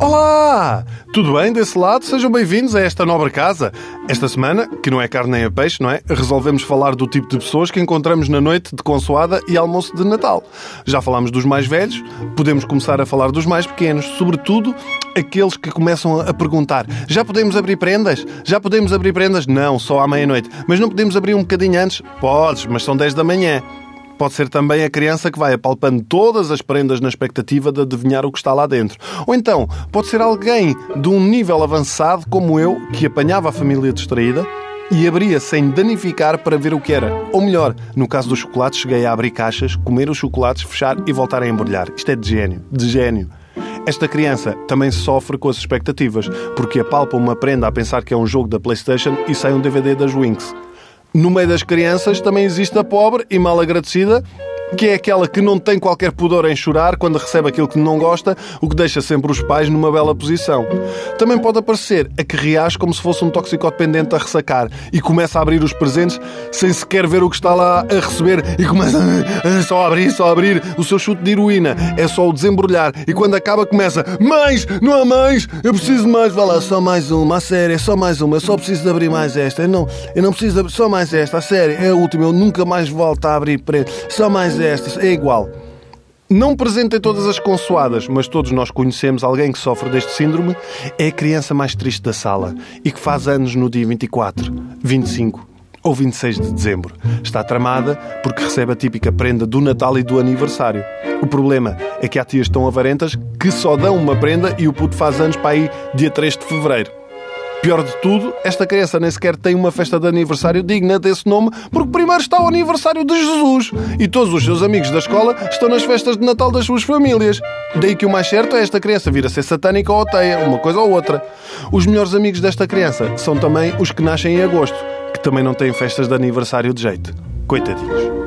Olá! Tudo bem desse lado? Sejam bem-vindos a esta nobre casa. Esta semana, que não é carne nem é peixe, não é? Resolvemos falar do tipo de pessoas que encontramos na noite de consoada e almoço de Natal. Já falámos dos mais velhos, podemos começar a falar dos mais pequenos, sobretudo aqueles que começam a perguntar: já podemos abrir prendas? Já podemos abrir prendas? Não, só à meia-noite. Mas não podemos abrir um bocadinho antes? Podes, mas são 10 da manhã. Pode ser também a criança que vai apalpando todas as prendas na expectativa de adivinhar o que está lá dentro. Ou então, pode ser alguém de um nível avançado, como eu, que apanhava a família distraída e abria sem danificar para ver o que era. Ou melhor, no caso dos chocolates, cheguei a abrir caixas, comer os chocolates, fechar e voltar a embrulhar. Isto é de gênio. De gênio. Esta criança também sofre com as expectativas, porque apalpa uma prenda a pensar que é um jogo da PlayStation e sai um DVD das Winx. No meio das crianças também existe a pobre e mal agradecida que é aquela que não tem qualquer pudor em chorar quando recebe aquilo que não gosta, o que deixa sempre os pais numa bela posição. Também pode aparecer a que reage como se fosse um toxicodependente a ressacar e começa a abrir os presentes sem sequer ver o que está lá a receber e começa a só abrir, só abrir o seu chute de heroína. É só o desembrulhar e quando acaba começa mais, não há mais, eu preciso de mais, vá lá, só mais uma, a sério, é só mais uma, eu só preciso de abrir mais esta, eu não, eu não preciso de abrir, só mais esta, a sério, é a última, eu nunca mais volto a abrir para só mais é igual. Não presente em todas as consoadas, mas todos nós conhecemos alguém que sofre deste síndrome, é a criança mais triste da sala e que faz anos no dia 24, 25 ou 26 de dezembro. Está tramada porque recebe a típica prenda do Natal e do aniversário. O problema é que há tias tão avarentas que só dão uma prenda e o puto faz anos para aí dia 3 de fevereiro. Pior de tudo, esta criança nem sequer tem uma festa de aniversário digna desse nome, porque primeiro está o aniversário de Jesus e todos os seus amigos da escola estão nas festas de Natal das suas famílias. Daí que o mais certo é esta criança vir a ser satânica ou ateia, uma coisa ou outra. Os melhores amigos desta criança são também os que nascem em agosto, que também não têm festas de aniversário de jeito. Coitadinhos.